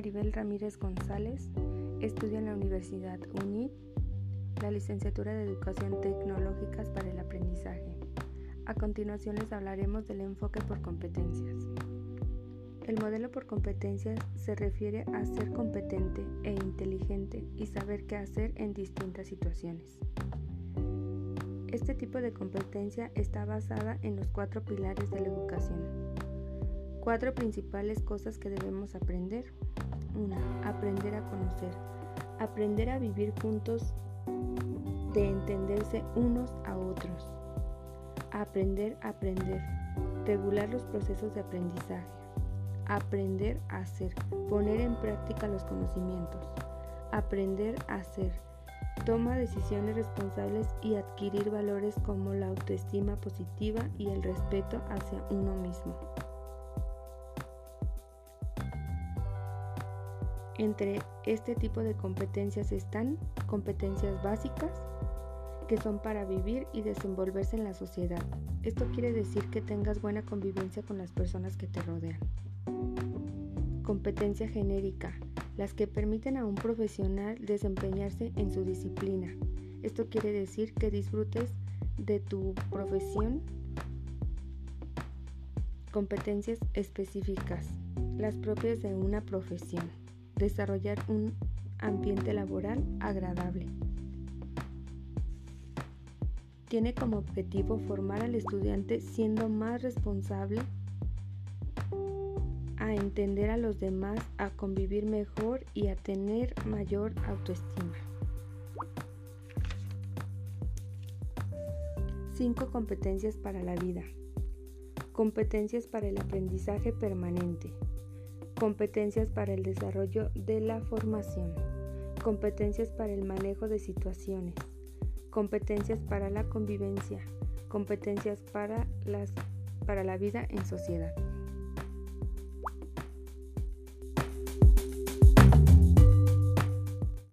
Ramírez González. Estudia en la Universidad UNIT la licenciatura de Educación Tecnológicas para el Aprendizaje. A continuación les hablaremos del enfoque por competencias. El modelo por competencias se refiere a ser competente e inteligente y saber qué hacer en distintas situaciones. Este tipo de competencia está basada en los cuatro pilares de la educación. Cuatro principales cosas que debemos aprender. 1. Aprender a conocer. Aprender a vivir juntos de entenderse unos a otros. Aprender a aprender. Regular los procesos de aprendizaje. Aprender a hacer. Poner en práctica los conocimientos. Aprender a hacer toma decisiones responsables y adquirir valores como la autoestima positiva y el respeto hacia uno mismo. Entre este tipo de competencias están competencias básicas, que son para vivir y desenvolverse en la sociedad. Esto quiere decir que tengas buena convivencia con las personas que te rodean. Competencia genérica, las que permiten a un profesional desempeñarse en su disciplina. Esto quiere decir que disfrutes de tu profesión. Competencias específicas, las propias de una profesión. Desarrollar un ambiente laboral agradable. Tiene como objetivo formar al estudiante siendo más responsable a entender a los demás, a convivir mejor y a tener mayor autoestima. 5 competencias para la vida. Competencias para el aprendizaje permanente. Competencias para el desarrollo de la formación. Competencias para el manejo de situaciones. Competencias para la convivencia. Competencias para, las, para la vida en sociedad.